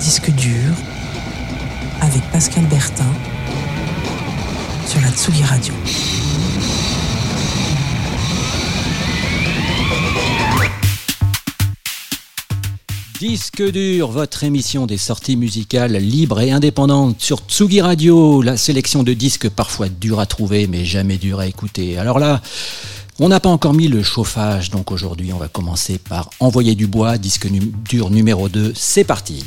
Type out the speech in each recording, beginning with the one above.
Disque dur avec Pascal Bertin sur la Tsugi Radio. Disque dur, votre émission des sorties musicales libres et indépendantes sur Tsugi Radio, la sélection de disques parfois durs à trouver mais jamais durs à écouter. Alors là, on n'a pas encore mis le chauffage, donc aujourd'hui on va commencer par envoyer du bois, disque dur numéro 2, c'est parti.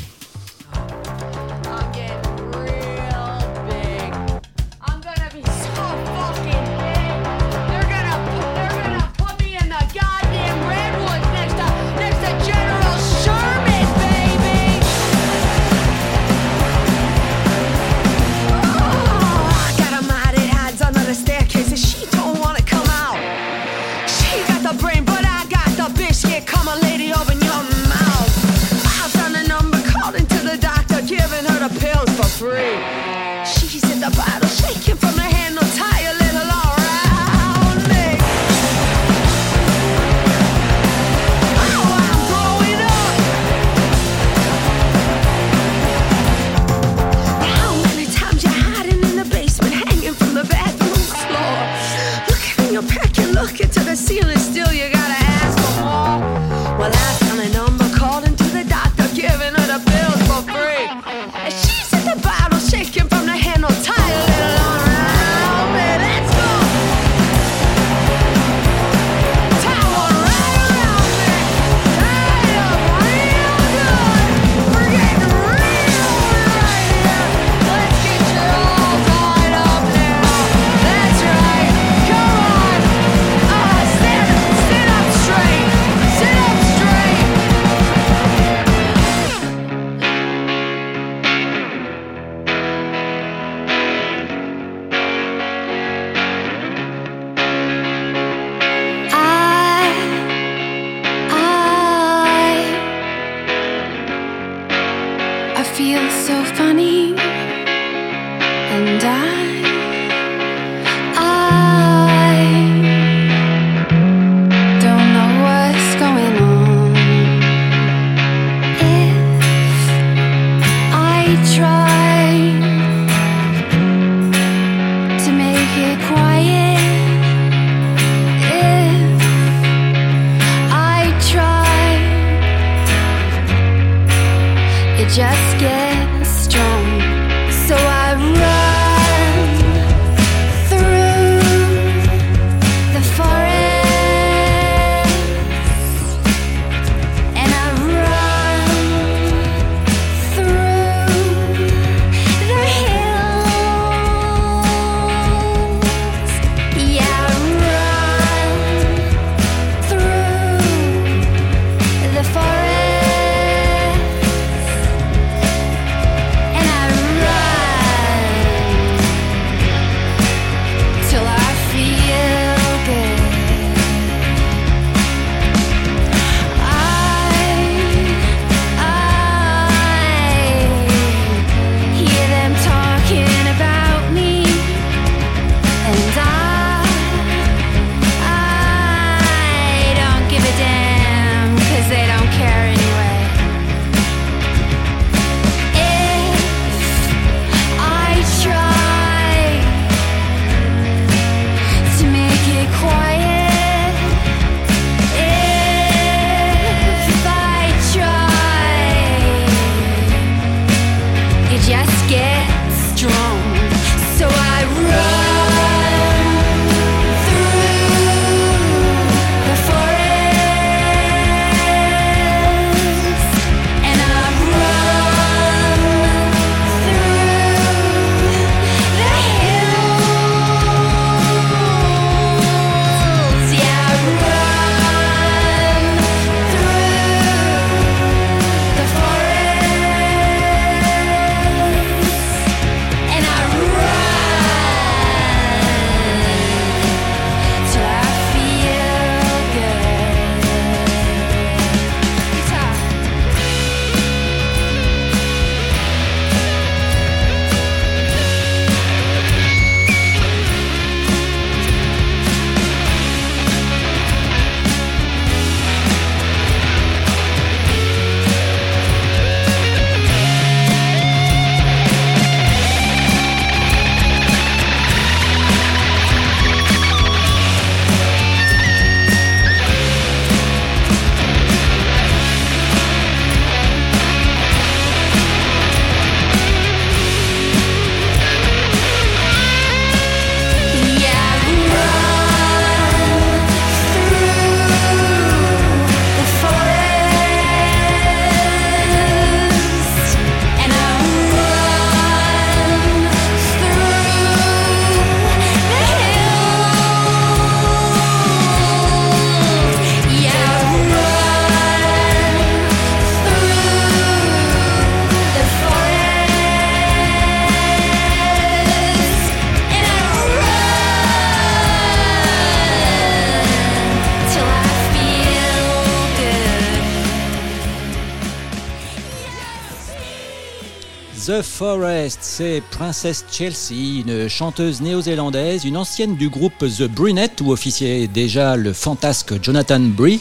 Forest, c'est Princess Chelsea, une chanteuse néo-zélandaise, une ancienne du groupe The Brunette où officiait déjà le fantasque Jonathan Bree.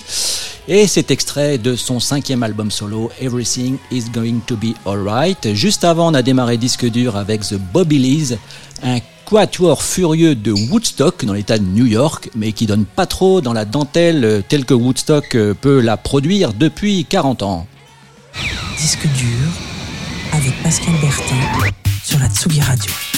Et cet extrait de son cinquième album solo, Everything is Going to Be Alright. Juste avant, on a démarré disque dur avec The Bobbylys, un quatuor furieux de Woodstock dans l'état de New York, mais qui donne pas trop dans la dentelle telle que Woodstock peut la produire depuis 40 ans. Disque dur avec Pascal Bertin sur la Tsugi Radio.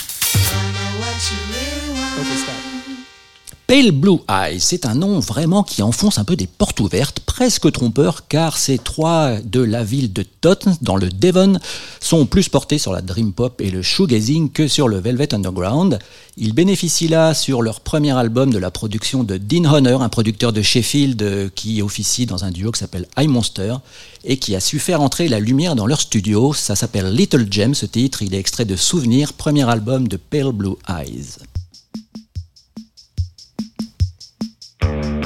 Pale Blue Eyes, c'est un nom vraiment qui enfonce un peu des portes ouvertes, presque trompeur, car ces trois de la ville de Totten, dans le Devon, sont plus portés sur la dream pop et le shoegazing que sur le Velvet Underground. Ils bénéficient là, sur leur premier album, de la production de Dean Honor, un producteur de Sheffield euh, qui officie dans un duo qui s'appelle High Monster et qui a su faire entrer la lumière dans leur studio. Ça s'appelle Little Gem, ce titre. Il est extrait de Souvenir, premier album de Pale Blue Eyes. you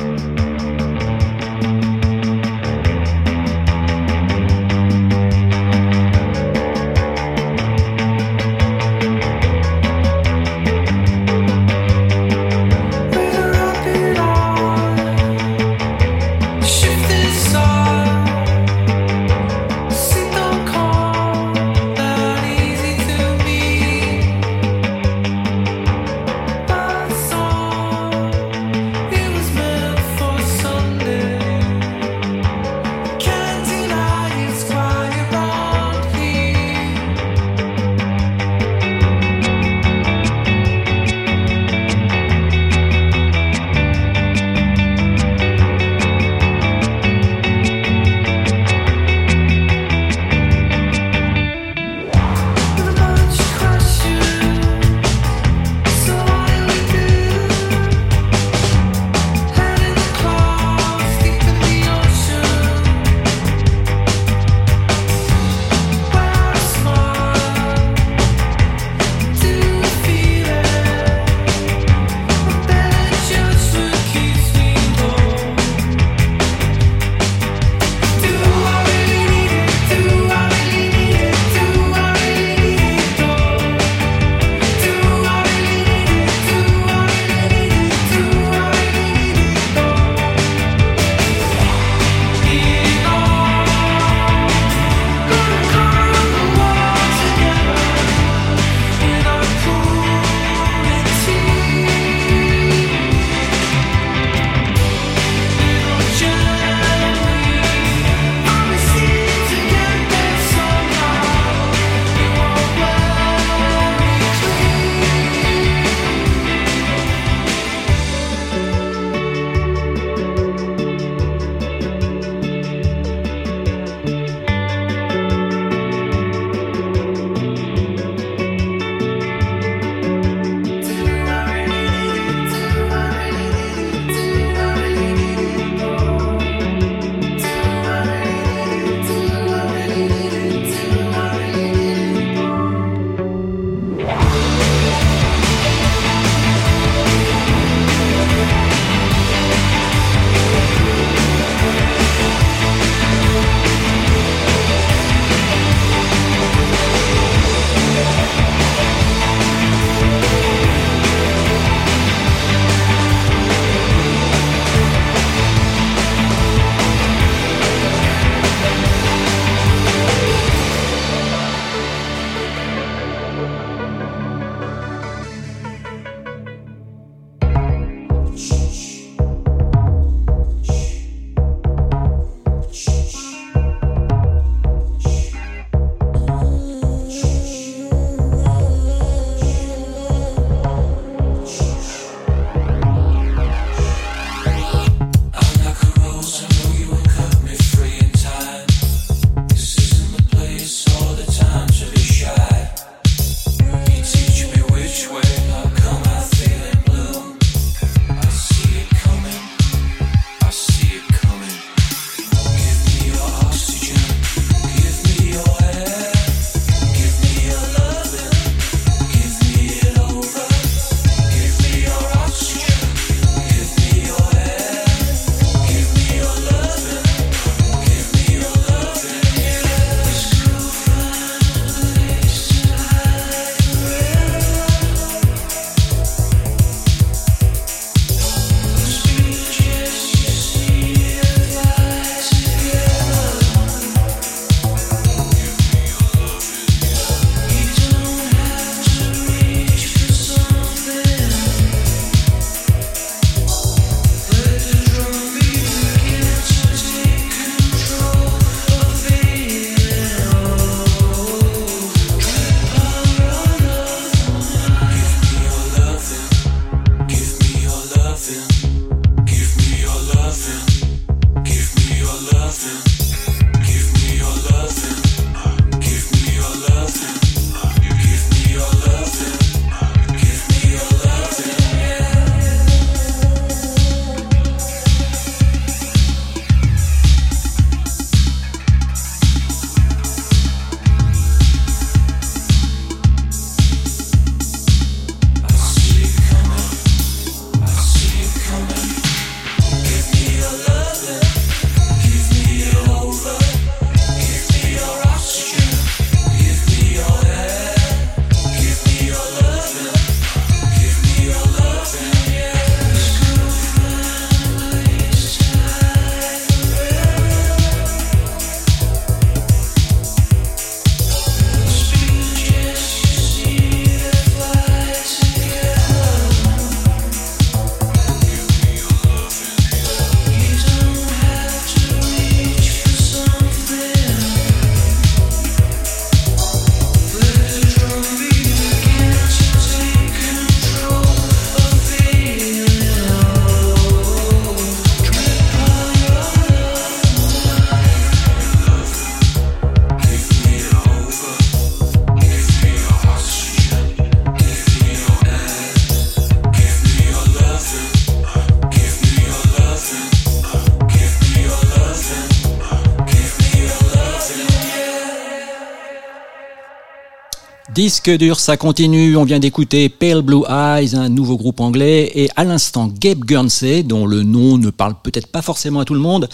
Disque dur, ça continue. On vient d'écouter Pale Blue Eyes, un nouveau groupe anglais, et à l'instant Gabe Guernsey, dont le nom ne parle peut-être pas forcément à tout le monde.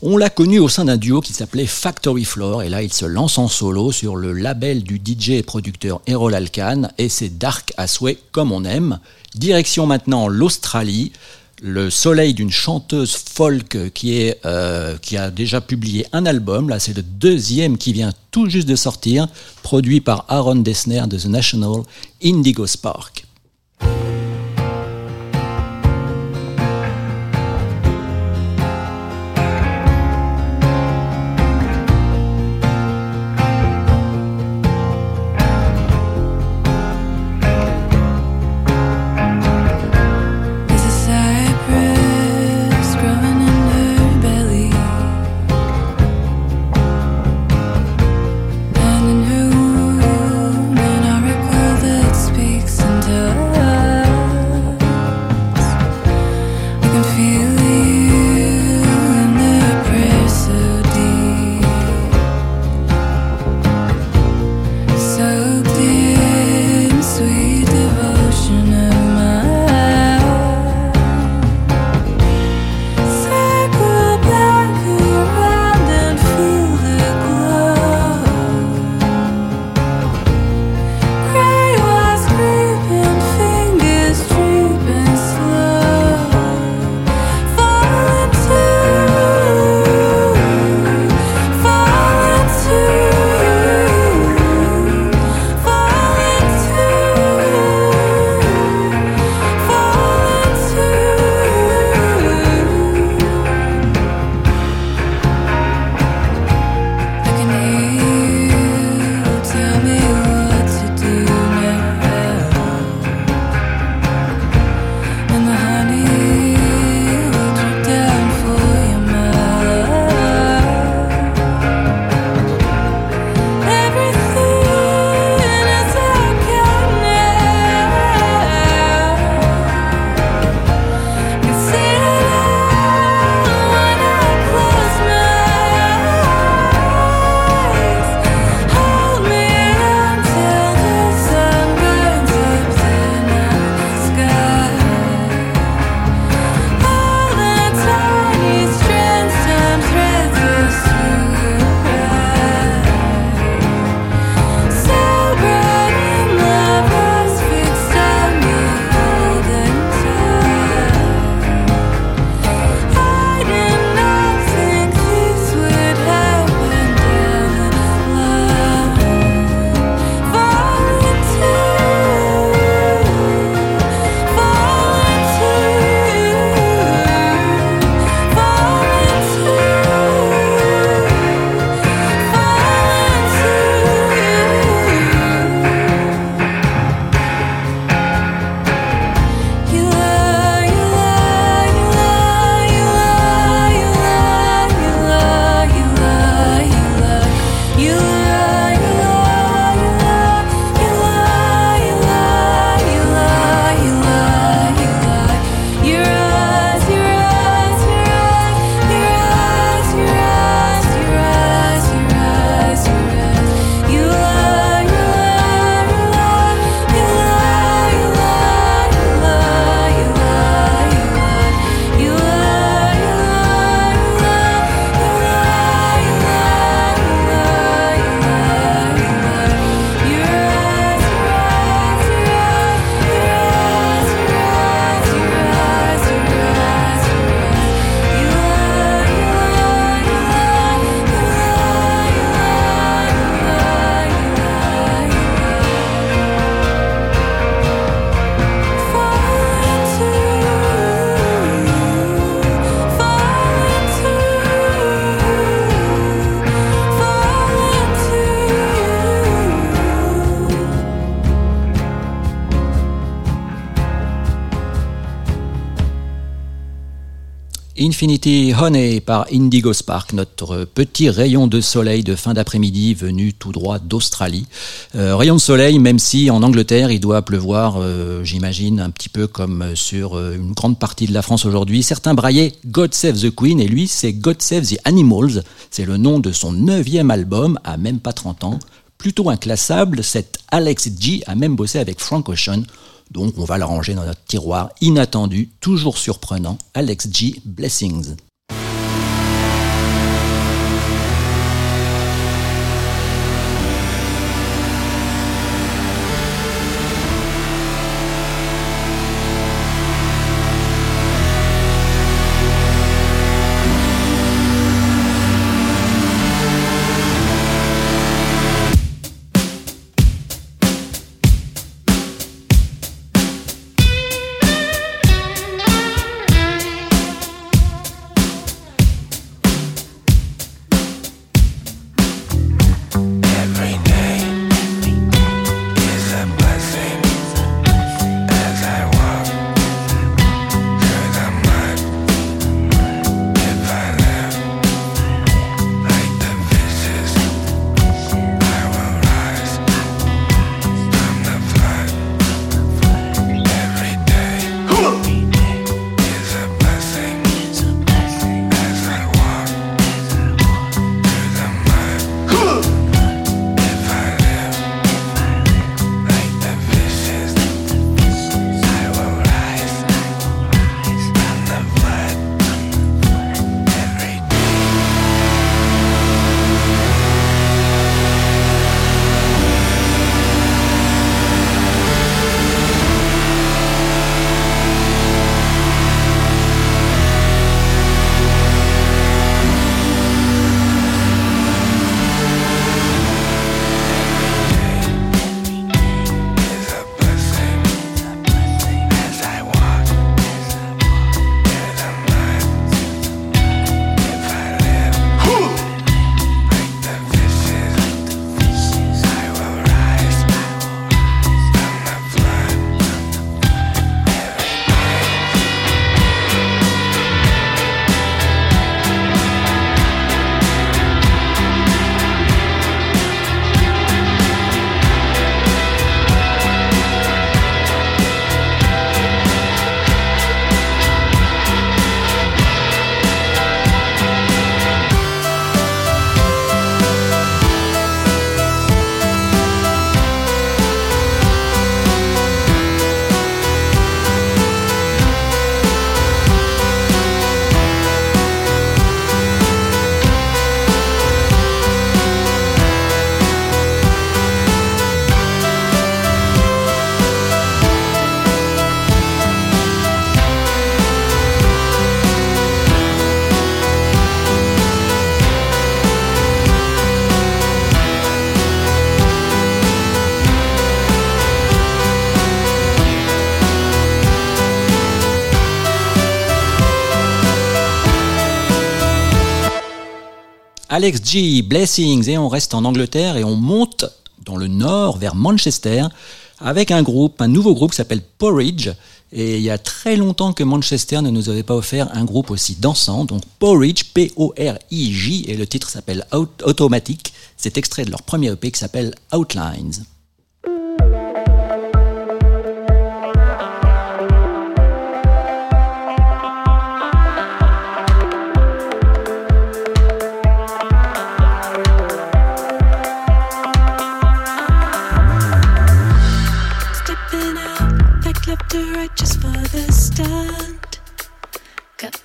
On l'a connu au sein d'un duo qui s'appelait Factory Floor, et là il se lance en solo sur le label du DJ et producteur Errol Alkan, et c'est dark à souhait comme on aime. Direction maintenant l'Australie le soleil d'une chanteuse folk qui, est, euh, qui a déjà publié un album. Là, c'est le deuxième qui vient tout juste de sortir, produit par Aaron Dessner de The National Indigo Spark. Infinity Honey par Indigo Spark, notre petit rayon de soleil de fin d'après-midi venu tout droit d'Australie. Euh, rayon de soleil, même si en Angleterre il doit pleuvoir, euh, j'imagine, un petit peu comme sur euh, une grande partie de la France aujourd'hui. Certains braillaient God Save the Queen et lui c'est God Save the Animals. C'est le nom de son neuvième album à même pas 30 ans plutôt inclassable, cet Alex G a même bossé avec Frank Ocean, donc on va la ranger dans notre tiroir inattendu, toujours surprenant, Alex G Blessings. Alex G, Blessings, et on reste en Angleterre et on monte dans le nord vers Manchester avec un groupe, un nouveau groupe qui s'appelle Porridge. Et il y a très longtemps que Manchester ne nous avait pas offert un groupe aussi dansant. Donc Porridge, P-O-R-I-J, et le titre s'appelle Automatic. C'est extrait de leur premier EP qui s'appelle Outlines.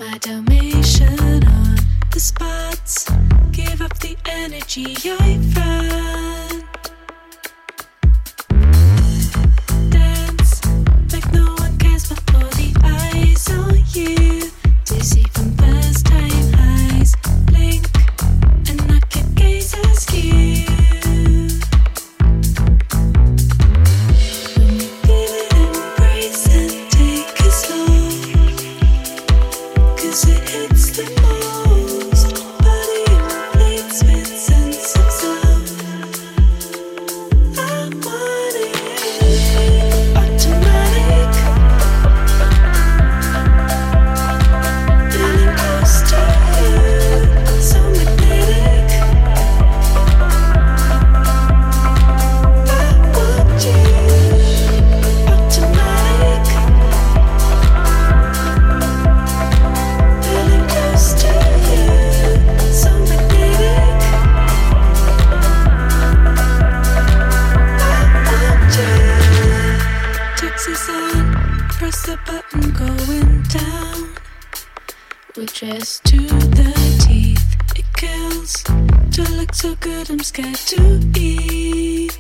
My Dalmatian on the spots. Give up the energy I find. Dance like no one cares, all the eyes on you. Dizzy from first time highs. Blink and I can gaze as we're dressed to the teeth. It kills to look so good, I'm scared to eat.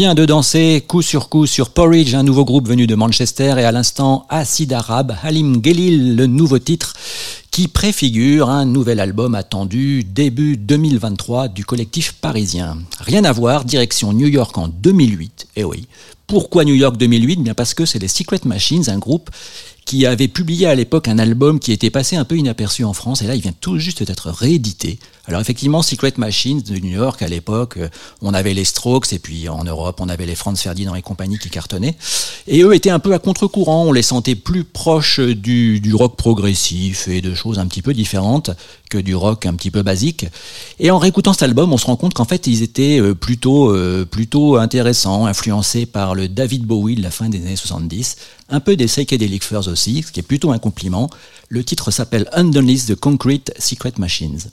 Vient de danser coup sur coup sur Porridge, un nouveau groupe venu de Manchester, et à l'instant Acid Arabe, Halim Gelil, le nouveau titre qui préfigure un nouvel album attendu début 2023 du collectif parisien. Rien à voir, direction New York en 2008. Eh oui. Pourquoi New York 2008 Bien parce que c'est les Secret Machines, un groupe qui avait publié à l'époque un album qui était passé un peu inaperçu en France, et là il vient tout juste d'être réédité. Alors effectivement, Secret Machines de New York à l'époque, euh, on avait les Strokes, et puis en Europe on avait les Franz Ferdinand et compagnie qui cartonnaient, et eux étaient un peu à contre-courant, on les sentait plus proches du, du rock progressif et de choses un petit peu différentes que du rock un petit peu basique. Et en réécoutant cet album, on se rend compte qu'en fait ils étaient euh, plutôt, euh, plutôt intéressants, influencés par le David Bowie de la fin des années 70, un peu des Psychedelic Furs aussi, ce qui est plutôt un compliment. Le titre s'appelle Underneath the Concrete Secret Machines.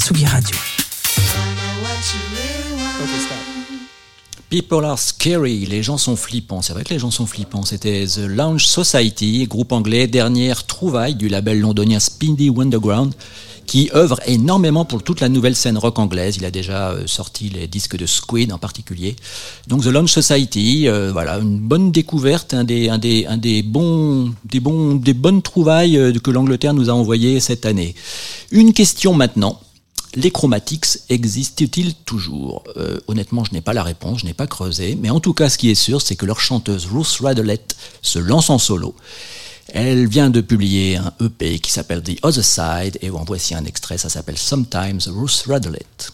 Tsugi Radio. People are scary, les gens sont flippants. C'est vrai que les gens sont flippants. C'était The Lounge Society, groupe anglais, dernière trouvaille du label londonien Speedy Wonderground, qui œuvre énormément pour toute la nouvelle scène rock anglaise. Il a déjà euh, sorti les disques de Squid en particulier. Donc The Lounge Society, euh, voilà, une bonne découverte, un des, un des, un des bons, des bons, des bonnes trouvailles euh, que l'Angleterre nous a envoyées cette année. Une question maintenant. Les chromatics existent-ils toujours? Euh, Honnêtement, je n'ai pas la réponse, je n'ai pas creusé, mais en tout cas, ce qui est sûr, c'est que leur chanteuse Ruth Radlett se lance en solo. Elle vient de publier un EP qui s'appelle The Other Side, et en voici un extrait, ça s'appelle Sometimes Ruth Radlett.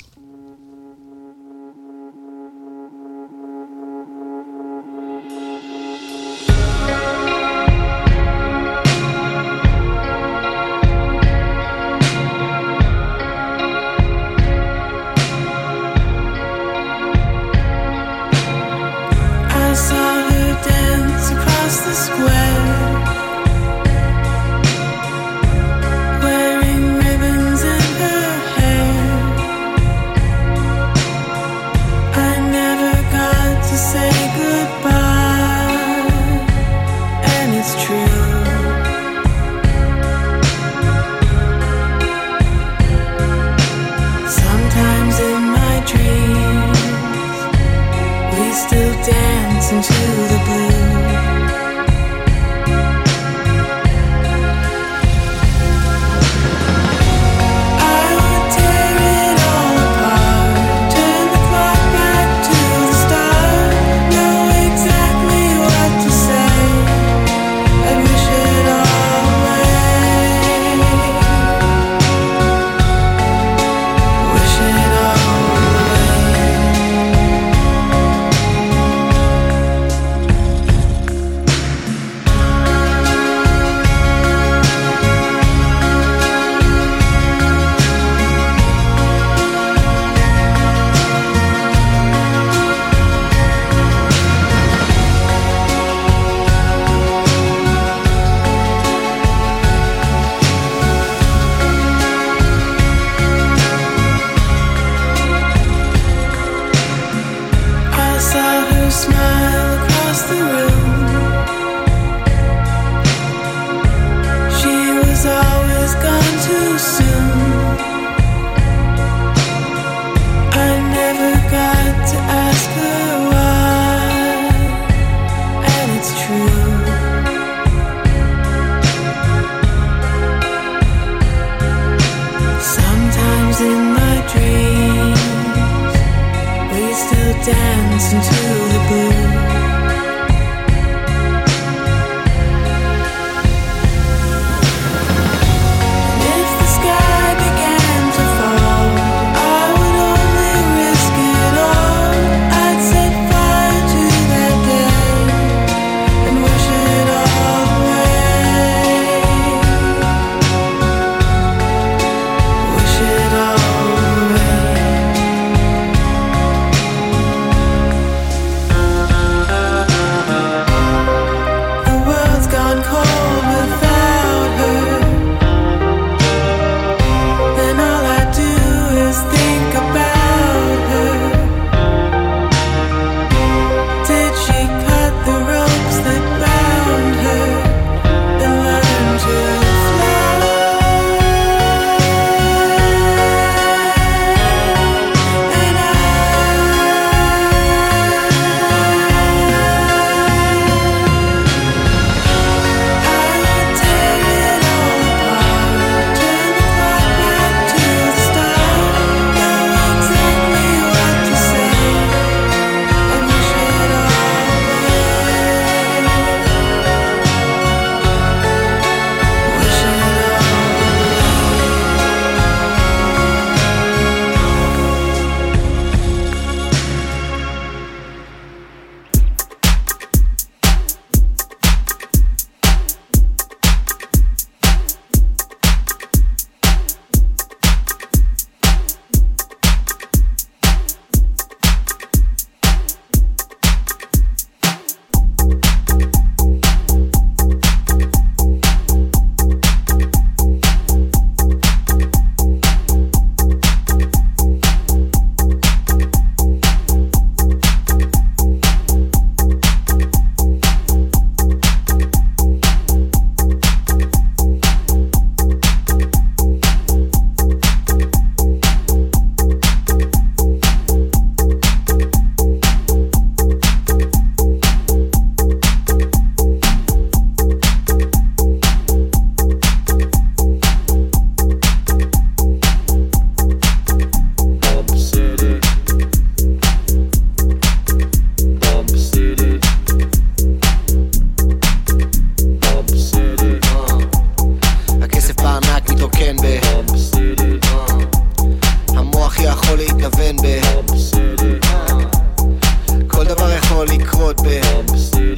groot ben.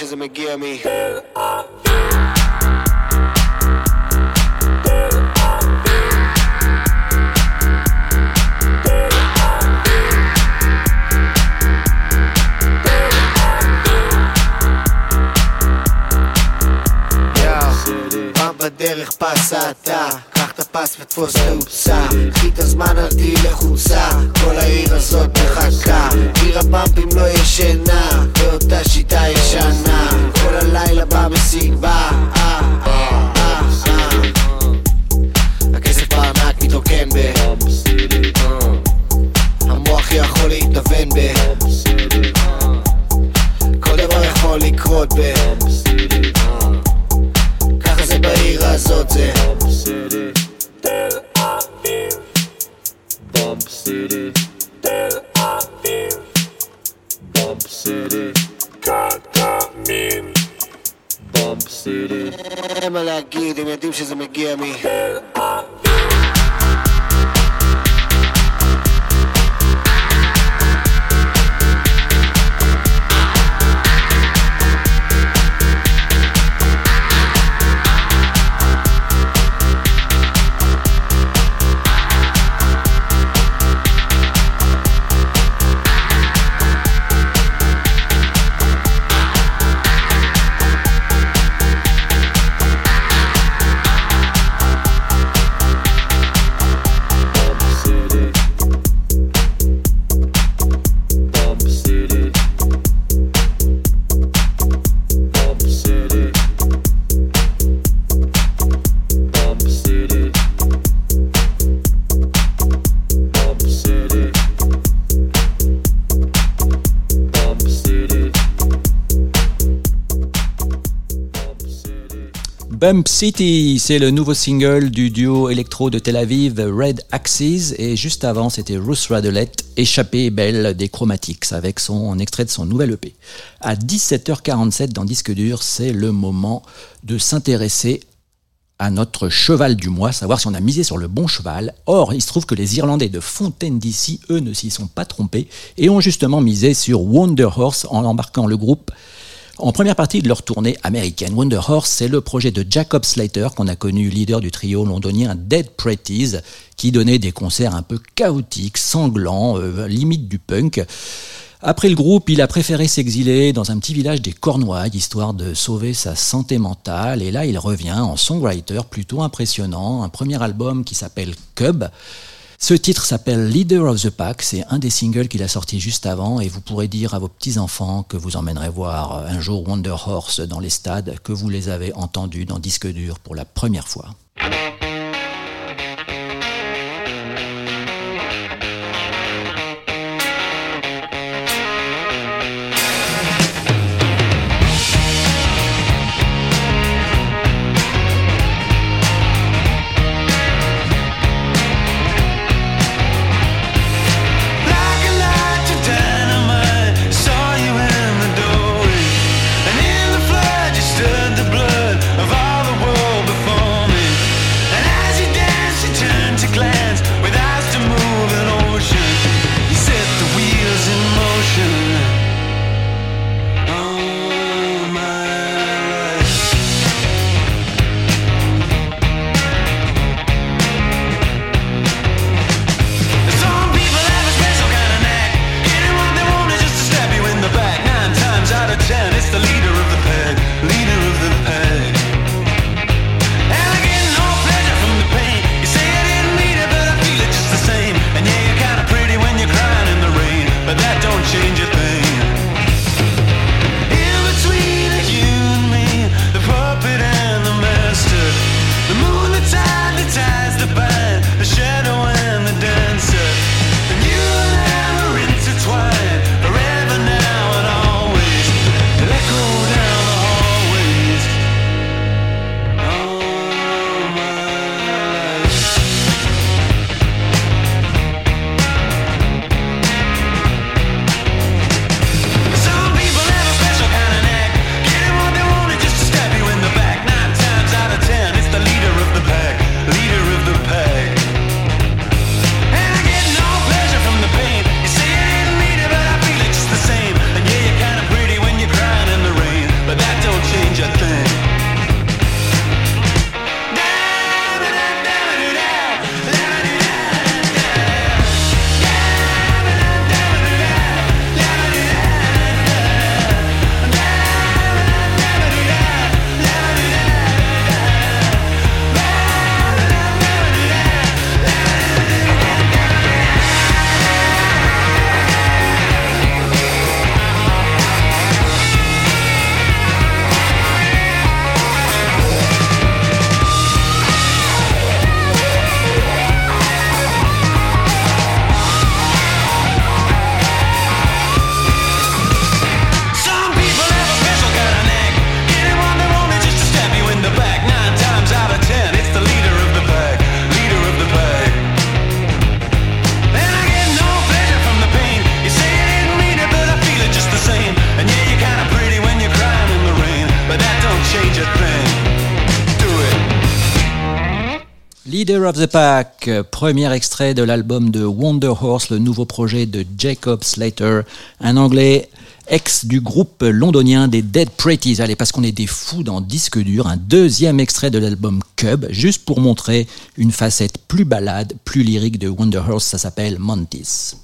שזה מגיע מ... בדרך פסה אתה, קח את הפס ותפוס תאוצה She's have been giving me. Bump City, c'est le nouveau single du duo électro de Tel Aviv Red Axes et juste avant c'était Ruth Radelette, échappée belle des Chromatics avec son extrait de son nouvel EP. À 17h47 dans Disque dur, c'est le moment de s'intéresser à notre cheval du mois, savoir si on a misé sur le bon cheval. Or, il se trouve que les Irlandais de Fontaine d'ici, eux, ne s'y sont pas trompés et ont justement misé sur Wonder Horse en embarquant le groupe en première partie de leur tournée américaine. Wonder Horse, c'est le projet de Jacob Slater, qu'on a connu leader du trio londonien Dead Pretties, qui donnait des concerts un peu chaotiques, sanglants, euh, limite du punk. Après le groupe, il a préféré s'exiler dans un petit village des Cornouailles, histoire de sauver sa santé mentale. Et là, il revient en songwriter plutôt impressionnant. Un premier album qui s'appelle Cub. Ce titre s'appelle Leader of the Pack, c'est un des singles qu'il a sorti juste avant et vous pourrez dire à vos petits-enfants que vous emmènerez voir un jour Wonder Horse dans les stades, que vous les avez entendus dans disque dur pour la première fois. Leader of the Pack, premier extrait de l'album de Wonder Horse, le nouveau projet de Jacob Slater, un anglais ex du groupe londonien des Dead Pretties. Allez, parce qu'on est des fous dans disque dur, un deuxième extrait de l'album Cub, juste pour montrer une facette plus balade, plus lyrique de Wonder Horse, ça s'appelle Montis.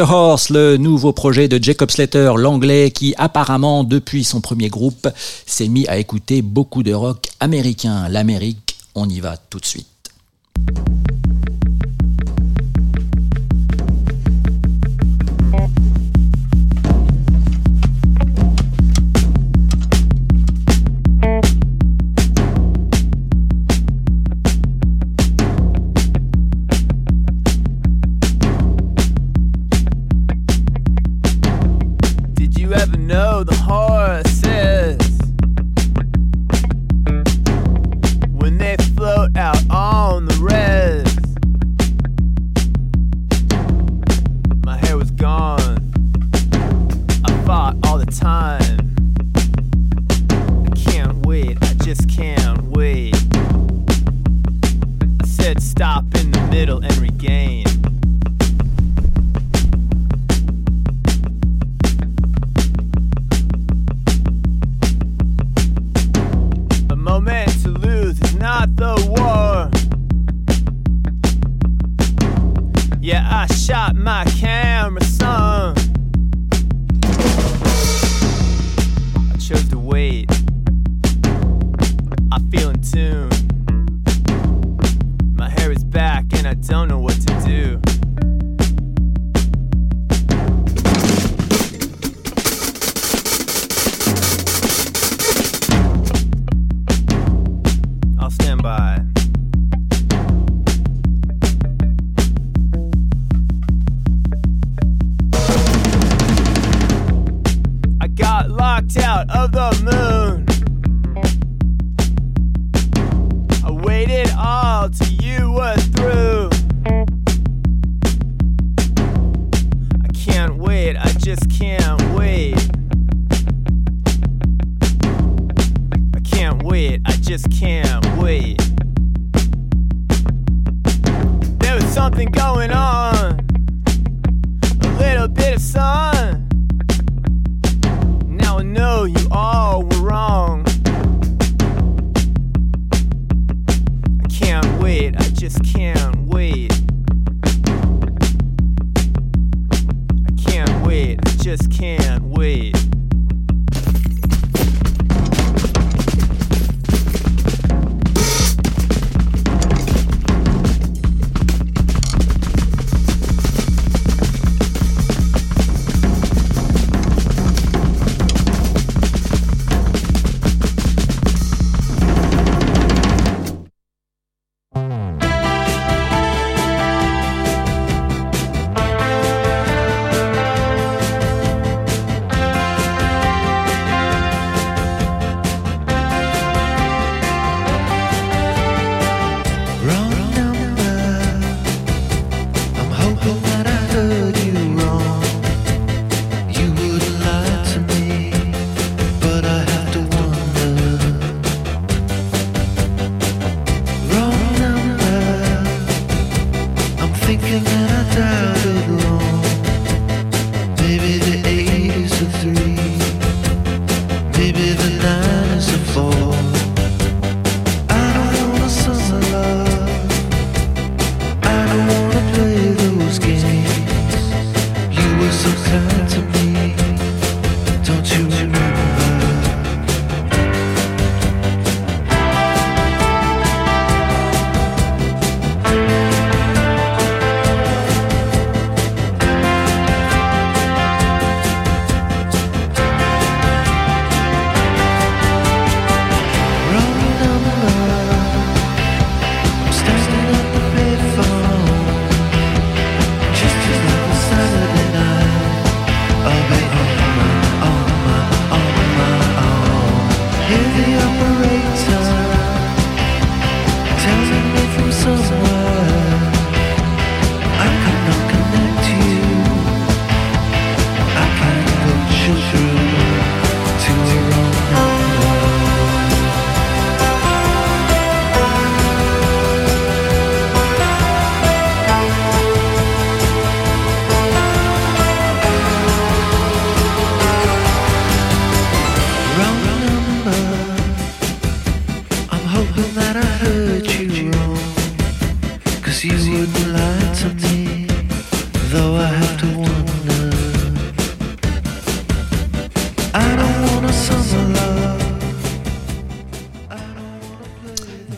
Wonder Horse, le nouveau projet de Jacob Slater, l'anglais qui apparemment depuis son premier groupe s'est mis à écouter beaucoup de rock américain. L'Amérique, on y va tout de suite.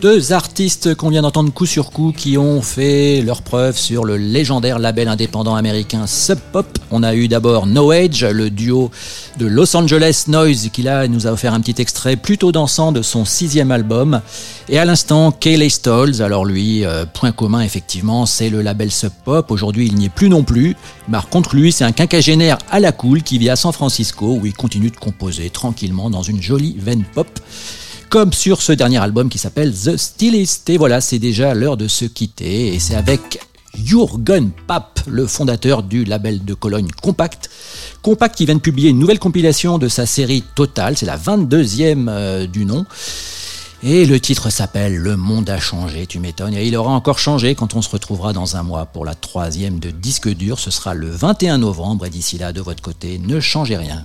Deux artistes qu'on vient d'entendre coup sur coup qui ont fait leur preuve sur le légendaire label indépendant américain Sub Pop. On a eu d'abord No Age, le duo de Los Angeles Noise qui là nous a offert un petit extrait plutôt dansant de son sixième album. Et à l'instant, Kayleigh Stolls, alors lui, euh, point commun effectivement, c'est le label Sub Pop. Aujourd'hui il n'y est plus non plus. Par contre lui, c'est un quinquagénaire à la cool qui vit à San Francisco où il continue de composer tranquillement dans une jolie veine pop comme sur ce dernier album qui s'appelle The Stylist. Et voilà, c'est déjà l'heure de se quitter. Et c'est avec Jürgen Papp, le fondateur du label de Cologne Compact. Compact qui vient de publier une nouvelle compilation de sa série Total, c'est la 22e euh, du nom. Et le titre s'appelle Le monde a changé, tu m'étonnes. Et il aura encore changé quand on se retrouvera dans un mois pour la troisième de disque dur. Ce sera le 21 novembre. Et d'ici là, de votre côté, ne changez rien.